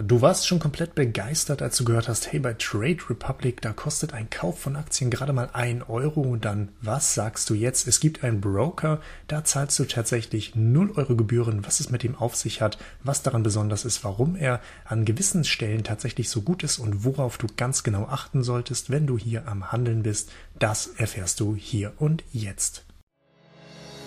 Du warst schon komplett begeistert, als du gehört hast, hey, bei Trade Republic, da kostet ein Kauf von Aktien gerade mal ein Euro. Und dann, was sagst du jetzt? Es gibt einen Broker, da zahlst du tatsächlich 0 Euro Gebühren, was es mit ihm auf sich hat, was daran besonders ist, warum er an gewissen Stellen tatsächlich so gut ist und worauf du ganz genau achten solltest, wenn du hier am Handeln bist. Das erfährst du hier und jetzt.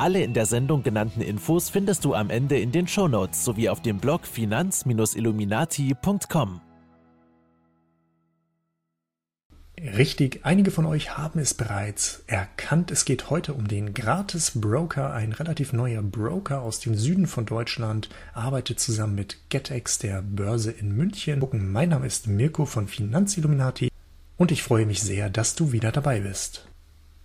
Alle in der Sendung genannten Infos findest du am Ende in den Shownotes sowie auf dem Blog finanz-illuminati.com. Richtig, einige von euch haben es bereits erkannt. Es geht heute um den Gratis Broker, ein relativ neuer Broker aus dem Süden von Deutschland, arbeitet zusammen mit GetEx, der Börse in München. Mein Name ist Mirko von Finanzilluminati und ich freue mich sehr, dass du wieder dabei bist.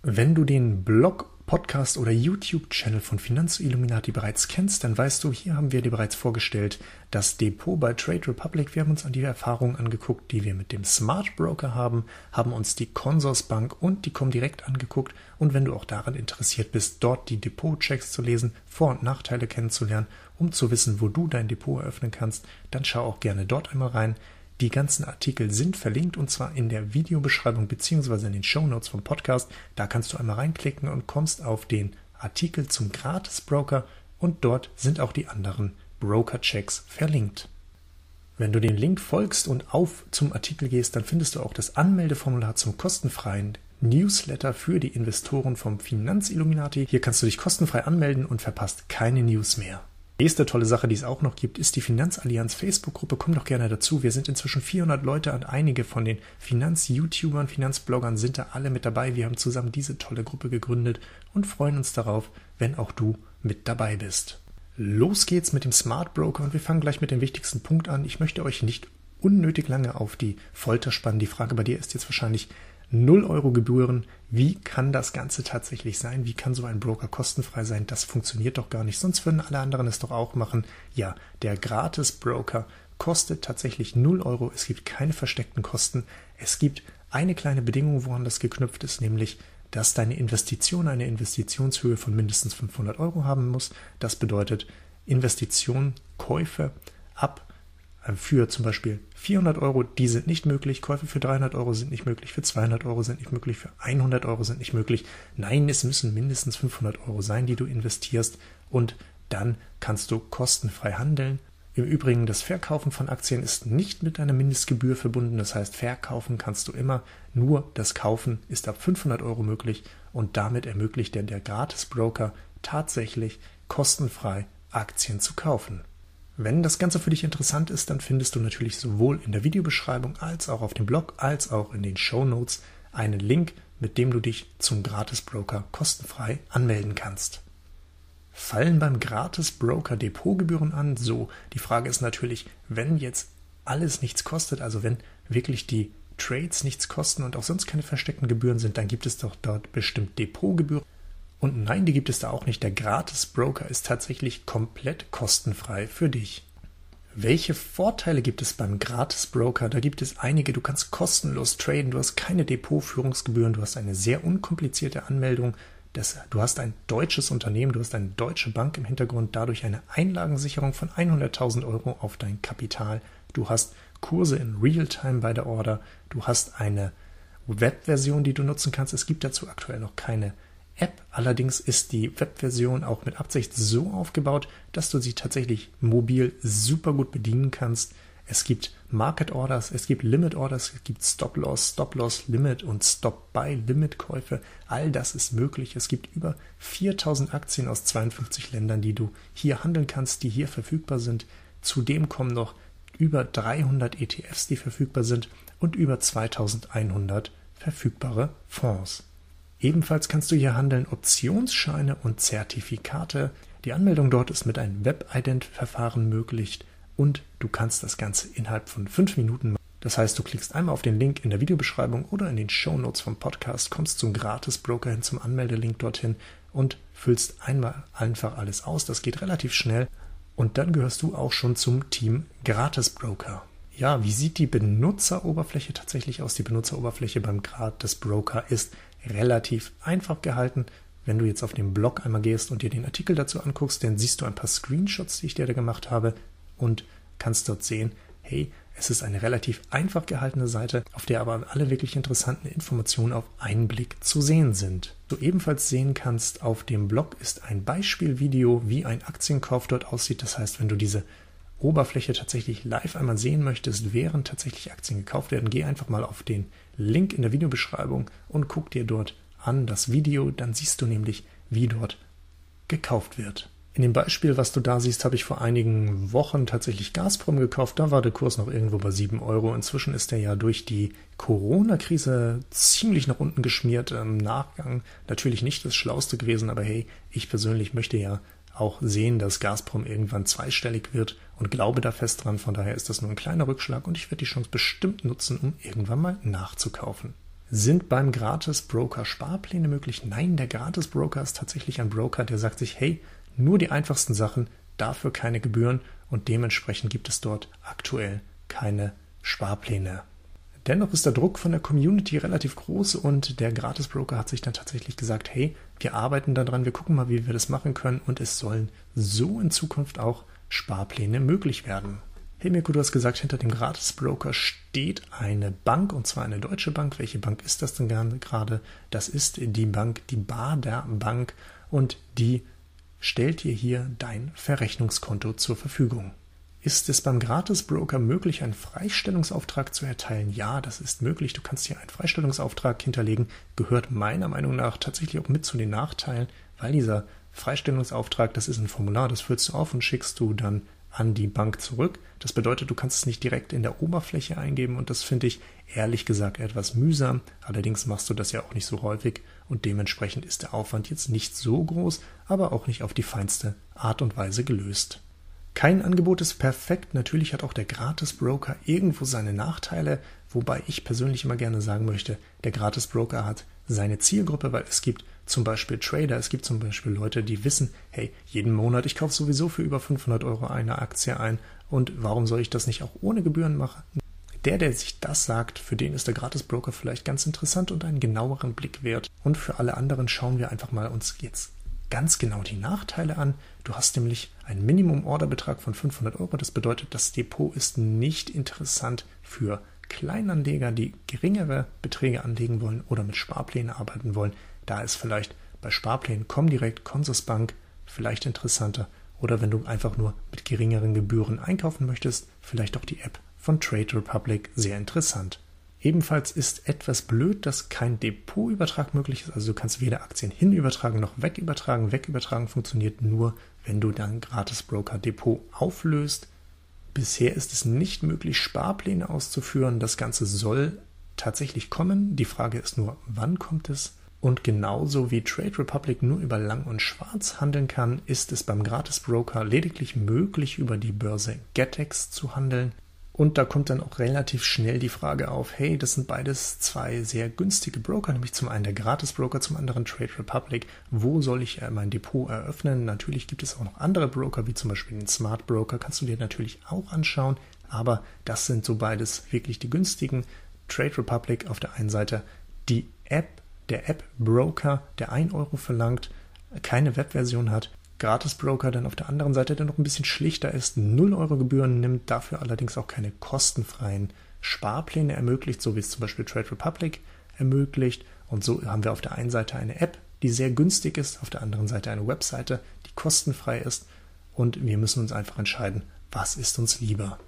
Wenn du den Blog Podcast oder YouTube-Channel von Finanzilluminati bereits kennst, dann weißt du, hier haben wir dir bereits vorgestellt das Depot bei Trade Republic. Wir haben uns an die Erfahrungen angeguckt, die wir mit dem Smart Broker haben, haben uns die Consorsbank und die Comdirect angeguckt und wenn du auch daran interessiert bist, dort die Depot-Checks zu lesen, Vor- und Nachteile kennenzulernen, um zu wissen, wo du dein Depot eröffnen kannst, dann schau auch gerne dort einmal rein. Die ganzen Artikel sind verlinkt und zwar in der Videobeschreibung beziehungsweise in den Show Notes vom Podcast. Da kannst du einmal reinklicken und kommst auf den Artikel zum Gratis-Broker und dort sind auch die anderen Broker-Checks verlinkt. Wenn du den Link folgst und auf zum Artikel gehst, dann findest du auch das Anmeldeformular zum kostenfreien Newsletter für die Investoren vom Finanzilluminati. Hier kannst du dich kostenfrei anmelden und verpasst keine News mehr. Nächste tolle Sache, die es auch noch gibt, ist die Finanzallianz Facebook-Gruppe. Komm doch gerne dazu. Wir sind inzwischen 400 Leute und einige von den Finanz-YouTubern, Finanzbloggern sind da alle mit dabei. Wir haben zusammen diese tolle Gruppe gegründet und freuen uns darauf, wenn auch du mit dabei bist. Los geht's mit dem Smart Broker und wir fangen gleich mit dem wichtigsten Punkt an. Ich möchte euch nicht unnötig lange auf die Folter spannen. Die Frage bei dir ist jetzt wahrscheinlich, 0 Euro Gebühren. Wie kann das Ganze tatsächlich sein? Wie kann so ein Broker kostenfrei sein? Das funktioniert doch gar nicht. Sonst würden alle anderen es doch auch machen. Ja, der Gratis-Broker kostet tatsächlich 0 Euro. Es gibt keine versteckten Kosten. Es gibt eine kleine Bedingung, woran das geknüpft ist, nämlich, dass deine Investition eine Investitionshöhe von mindestens 500 Euro haben muss. Das bedeutet, Investitionen, Käufe ab für zum Beispiel 400 Euro, die sind nicht möglich. Käufe für 300 Euro sind nicht möglich. Für 200 Euro sind nicht möglich. Für 100 Euro sind nicht möglich. Nein, es müssen mindestens 500 Euro sein, die du investierst. Und dann kannst du kostenfrei handeln. Im Übrigen, das Verkaufen von Aktien ist nicht mit einer Mindestgebühr verbunden. Das heißt, verkaufen kannst du immer. Nur das Kaufen ist ab 500 Euro möglich. Und damit ermöglicht dir der Gratis-Broker tatsächlich kostenfrei Aktien zu kaufen. Wenn das Ganze für dich interessant ist, dann findest du natürlich sowohl in der Videobeschreibung als auch auf dem Blog als auch in den Show Notes einen Link, mit dem du dich zum Gratis-Broker kostenfrei anmelden kannst. Fallen beim Gratis-Broker Depotgebühren an? So, die Frage ist natürlich, wenn jetzt alles nichts kostet, also wenn wirklich die Trades nichts kosten und auch sonst keine versteckten Gebühren sind, dann gibt es doch dort bestimmt Depotgebühren. Und nein, die gibt es da auch nicht. Der Gratis-Broker ist tatsächlich komplett kostenfrei für dich. Welche Vorteile gibt es beim Gratis-Broker? Da gibt es einige. Du kannst kostenlos traden, du hast keine Depotführungsgebühren, du hast eine sehr unkomplizierte Anmeldung. Das, du hast ein deutsches Unternehmen, du hast eine deutsche Bank im Hintergrund, dadurch eine Einlagensicherung von 100.000 Euro auf dein Kapital. Du hast Kurse in Realtime bei der Order. Du hast eine Webversion, die du nutzen kannst. Es gibt dazu aktuell noch keine App. Allerdings ist die Webversion auch mit Absicht so aufgebaut, dass du sie tatsächlich mobil super gut bedienen kannst. Es gibt Market Orders, es gibt Limit Orders, es gibt Stop Loss, Stop Loss Limit und Stop Buy Limit Käufe. All das ist möglich. Es gibt über 4000 Aktien aus 52 Ländern, die du hier handeln kannst, die hier verfügbar sind. Zudem kommen noch über 300 ETFs, die verfügbar sind und über 2100 verfügbare Fonds. Ebenfalls kannst du hier handeln Optionsscheine und Zertifikate. Die Anmeldung dort ist mit einem Web-Ident-Verfahren möglich und du kannst das Ganze innerhalb von fünf Minuten machen. Das heißt, du klickst einmal auf den Link in der Videobeschreibung oder in den Show Notes vom Podcast, kommst zum Gratis-Broker hin, zum Anmeldelink dorthin und füllst einmal einfach alles aus. Das geht relativ schnell und dann gehörst du auch schon zum Team Gratis-Broker. Ja, wie sieht die Benutzeroberfläche tatsächlich aus? Die Benutzeroberfläche beim Gratis-Broker ist relativ einfach gehalten. Wenn du jetzt auf den Blog einmal gehst und dir den Artikel dazu anguckst, dann siehst du ein paar Screenshots, die ich dir da gemacht habe und kannst dort sehen, hey, es ist eine relativ einfach gehaltene Seite, auf der aber alle wirklich interessanten Informationen auf einen Blick zu sehen sind. Du ebenfalls sehen kannst, auf dem Blog ist ein Beispielvideo, wie ein Aktienkauf dort aussieht. Das heißt, wenn du diese Oberfläche tatsächlich live einmal sehen möchtest, während tatsächlich Aktien gekauft werden, geh einfach mal auf den Link in der Videobeschreibung und guck dir dort an das Video. Dann siehst du nämlich, wie dort gekauft wird. In dem Beispiel, was du da siehst, habe ich vor einigen Wochen tatsächlich Gazprom gekauft. Da war der Kurs noch irgendwo bei 7 Euro. Inzwischen ist er ja durch die Corona-Krise ziemlich nach unten geschmiert. Im Nachgang natürlich nicht das Schlauste gewesen, aber hey, ich persönlich möchte ja auch sehen, dass Gazprom irgendwann zweistellig wird und glaube da fest dran. Von daher ist das nur ein kleiner Rückschlag und ich werde die Chance bestimmt nutzen, um irgendwann mal nachzukaufen. Sind beim Gratis-Broker Sparpläne möglich? Nein, der Gratis-Broker ist tatsächlich ein Broker, der sagt sich, hey, nur die einfachsten Sachen, dafür keine Gebühren und dementsprechend gibt es dort aktuell keine Sparpläne. Dennoch ist der Druck von der Community relativ groß und der Gratis-Broker hat sich dann tatsächlich gesagt, hey, wir arbeiten daran, wir gucken mal, wie wir das machen können und es sollen so in Zukunft auch Sparpläne möglich werden. Hey Mirko, du hast gesagt, hinter dem Gratis-Broker steht eine Bank und zwar eine deutsche Bank. Welche Bank ist das denn gerade? Das ist die Bank, die Bader Bank und die stellt dir hier dein Verrechnungskonto zur Verfügung. Ist es beim Gratis-Broker möglich, einen Freistellungsauftrag zu erteilen? Ja, das ist möglich. Du kannst hier einen Freistellungsauftrag hinterlegen. Gehört meiner Meinung nach tatsächlich auch mit zu den Nachteilen, weil dieser Freistellungsauftrag, das ist ein Formular, das füllst du auf und schickst du dann an die Bank zurück. Das bedeutet, du kannst es nicht direkt in der Oberfläche eingeben und das finde ich ehrlich gesagt etwas mühsam. Allerdings machst du das ja auch nicht so häufig und dementsprechend ist der Aufwand jetzt nicht so groß, aber auch nicht auf die feinste Art und Weise gelöst. Kein Angebot ist perfekt. Natürlich hat auch der Gratis-Broker irgendwo seine Nachteile, wobei ich persönlich immer gerne sagen möchte, der Gratis-Broker hat seine Zielgruppe, weil es gibt zum Beispiel Trader, es gibt zum Beispiel Leute, die wissen, hey, jeden Monat, ich kaufe sowieso für über 500 Euro eine Aktie ein und warum soll ich das nicht auch ohne Gebühren machen? Der, der sich das sagt, für den ist der Gratis-Broker vielleicht ganz interessant und einen genaueren Blick wert. Und für alle anderen schauen wir einfach mal uns jetzt ganz genau die Nachteile an. Du hast nämlich einen Minimum-Orderbetrag von 500 Euro. Das bedeutet, das Depot ist nicht interessant für Kleinanleger, die geringere Beträge anlegen wollen oder mit Sparplänen arbeiten wollen. Da ist vielleicht bei Sparplänen Comdirect, Consorsbank vielleicht interessanter. Oder wenn du einfach nur mit geringeren Gebühren einkaufen möchtest, vielleicht auch die App von Trade Republic sehr interessant. Ebenfalls ist etwas blöd, dass kein Depotübertrag möglich ist. Also du kannst weder Aktien hinübertragen noch wegübertragen. Wegübertragen funktioniert nur, wenn du dein Gratis-Broker Depot auflöst. Bisher ist es nicht möglich, Sparpläne auszuführen. Das Ganze soll tatsächlich kommen. Die Frage ist nur, wann kommt es? Und genauso wie Trade Republic nur über Lang und Schwarz handeln kann, ist es beim Gratis Broker lediglich möglich, über die Börse Getex zu handeln. Und da kommt dann auch relativ schnell die Frage auf, hey, das sind beides zwei sehr günstige Broker, nämlich zum einen der Gratis-Broker, zum anderen Trade Republic. Wo soll ich äh, mein Depot eröffnen? Natürlich gibt es auch noch andere Broker, wie zum Beispiel den Smart Broker, kannst du dir natürlich auch anschauen, aber das sind so beides wirklich die günstigen. Trade Republic auf der einen Seite, die App, der App-Broker, der 1 Euro verlangt, keine Webversion hat Gratis-Broker dann auf der anderen Seite, der noch ein bisschen schlichter ist, 0 Euro Gebühren nimmt, dafür allerdings auch keine kostenfreien Sparpläne ermöglicht, so wie es zum Beispiel Trade Republic ermöglicht. Und so haben wir auf der einen Seite eine App, die sehr günstig ist, auf der anderen Seite eine Webseite, die kostenfrei ist. Und wir müssen uns einfach entscheiden, was ist uns lieber.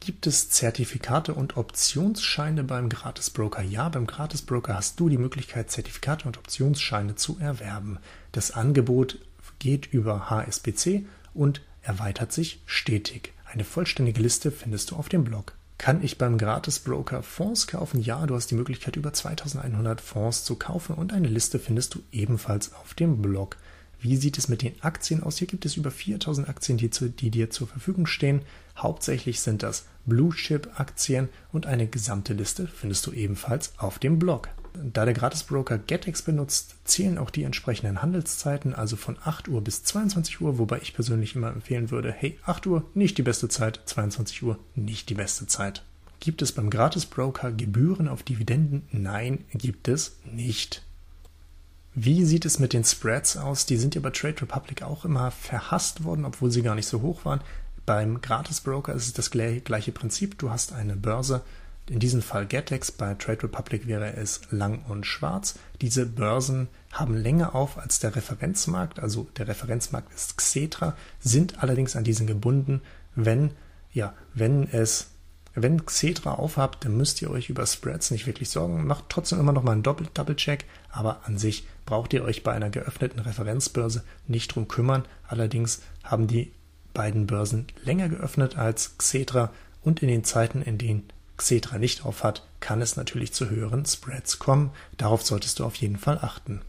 Gibt es Zertifikate und Optionsscheine beim Gratis-Broker? Ja, beim Gratis-Broker hast du die Möglichkeit, Zertifikate und Optionsscheine zu erwerben. Das Angebot geht über HSBC und erweitert sich stetig. Eine vollständige Liste findest du auf dem Blog. Kann ich beim Gratis-Broker Fonds kaufen? Ja, du hast die Möglichkeit, über 2100 Fonds zu kaufen und eine Liste findest du ebenfalls auf dem Blog. Wie sieht es mit den Aktien aus? Hier gibt es über 4000 Aktien, die, zu, die dir zur Verfügung stehen. Hauptsächlich sind das Blue Chip Aktien und eine gesamte Liste findest du ebenfalls auf dem Blog. Da der Gratisbroker GetEx benutzt, zählen auch die entsprechenden Handelszeiten, also von 8 Uhr bis 22 Uhr, wobei ich persönlich immer empfehlen würde, hey, 8 Uhr nicht die beste Zeit, 22 Uhr nicht die beste Zeit. Gibt es beim Gratisbroker Gebühren auf Dividenden? Nein, gibt es nicht. Wie sieht es mit den Spreads aus? Die sind ja bei Trade Republic auch immer verhasst worden, obwohl sie gar nicht so hoch waren. Beim Gratisbroker ist es das gleiche Prinzip. Du hast eine Börse, in diesem Fall Getex, bei Trade Republic wäre es lang und schwarz. Diese Börsen haben länger auf als der Referenzmarkt, also der Referenzmarkt ist Xetra, sind allerdings an diesen gebunden. Wenn, ja, wenn es, wenn Xetra aufhabt, dann müsst ihr euch über Spreads nicht wirklich sorgen. Macht trotzdem immer noch mal einen Double-Check, aber an sich braucht ihr euch bei einer geöffneten Referenzbörse nicht drum kümmern. Allerdings haben die beiden Börsen länger geöffnet als Xetra und in den Zeiten, in denen Xetra nicht aufhat, kann es natürlich zu höheren Spreads kommen. Darauf solltest du auf jeden Fall achten.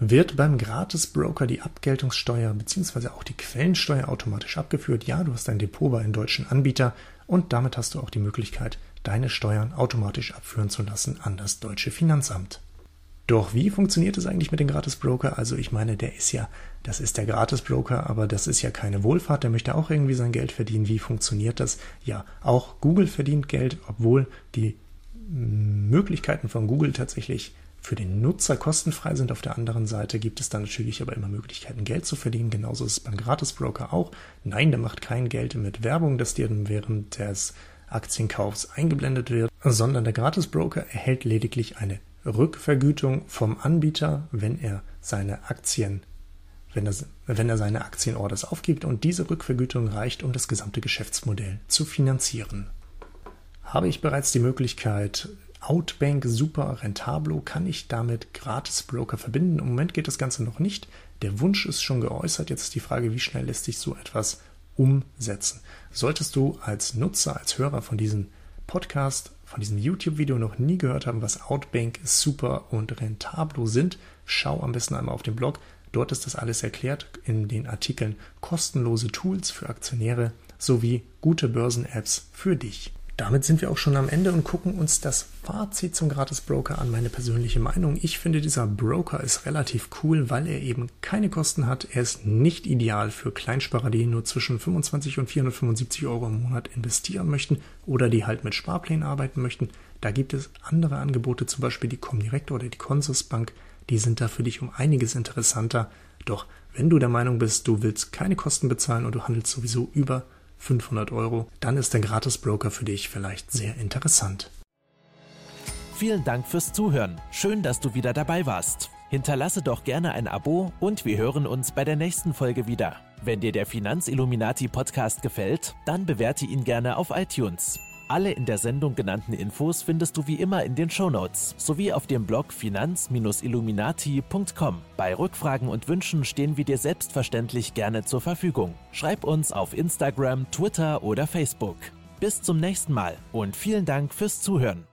Wird beim Gratis-Broker die Abgeltungssteuer bzw. auch die Quellensteuer automatisch abgeführt? Ja, du hast ein Depot bei einem deutschen Anbieter und damit hast du auch die Möglichkeit, deine Steuern automatisch abführen zu lassen an das deutsche Finanzamt. Doch wie funktioniert es eigentlich mit dem Gratis-Broker? Also ich meine, der ist ja, das ist der Gratis-Broker, aber das ist ja keine Wohlfahrt, der möchte auch irgendwie sein Geld verdienen. Wie funktioniert das? Ja, auch Google verdient Geld, obwohl die Möglichkeiten von Google tatsächlich für den Nutzer kostenfrei sind. Auf der anderen Seite gibt es dann natürlich aber immer Möglichkeiten, Geld zu verdienen. Genauso ist es beim Gratis-Broker auch. Nein, der macht kein Geld mit Werbung, das dir während des Aktienkaufs eingeblendet wird, sondern der Gratis-Broker erhält lediglich eine Rückvergütung vom Anbieter, wenn er seine Aktien, wenn er, wenn er seine Aktienorders aufgibt und diese Rückvergütung reicht, um das gesamte Geschäftsmodell zu finanzieren. Habe ich bereits die Möglichkeit, Outbank Super Rentablo, kann ich damit Gratis-Broker verbinden? Im Moment geht das Ganze noch nicht. Der Wunsch ist schon geäußert. Jetzt ist die Frage, wie schnell lässt sich so etwas umsetzen? Solltest du als Nutzer, als Hörer von diesem Podcast von diesem YouTube-Video noch nie gehört haben, was Outbank, Super und Rentablo sind, schau am besten einmal auf den Blog. Dort ist das alles erklärt in den Artikeln kostenlose Tools für Aktionäre sowie gute Börsen-Apps für dich. Damit sind wir auch schon am Ende und gucken uns das Fazit zum Gratis-Broker an. Meine persönliche Meinung. Ich finde, dieser Broker ist relativ cool, weil er eben keine Kosten hat. Er ist nicht ideal für Kleinsparer, die nur zwischen 25 und 475 Euro im Monat investieren möchten oder die halt mit Sparplänen arbeiten möchten. Da gibt es andere Angebote, zum Beispiel die Comdirect oder die Consusbank. Die sind da für dich um einiges interessanter. Doch wenn du der Meinung bist, du willst keine Kosten bezahlen und du handelst sowieso über 500 Euro, dann ist der Gratis-Broker für dich vielleicht sehr interessant. Vielen Dank fürs Zuhören. Schön, dass du wieder dabei warst. Hinterlasse doch gerne ein Abo und wir hören uns bei der nächsten Folge wieder. Wenn dir der Finanzilluminati Podcast gefällt, dann bewerte ihn gerne auf iTunes. Alle in der Sendung genannten Infos findest du wie immer in den Shownotes sowie auf dem Blog finanz-illuminati.com. Bei Rückfragen und Wünschen stehen wir dir selbstverständlich gerne zur Verfügung. Schreib uns auf Instagram, Twitter oder Facebook. Bis zum nächsten Mal und vielen Dank fürs Zuhören.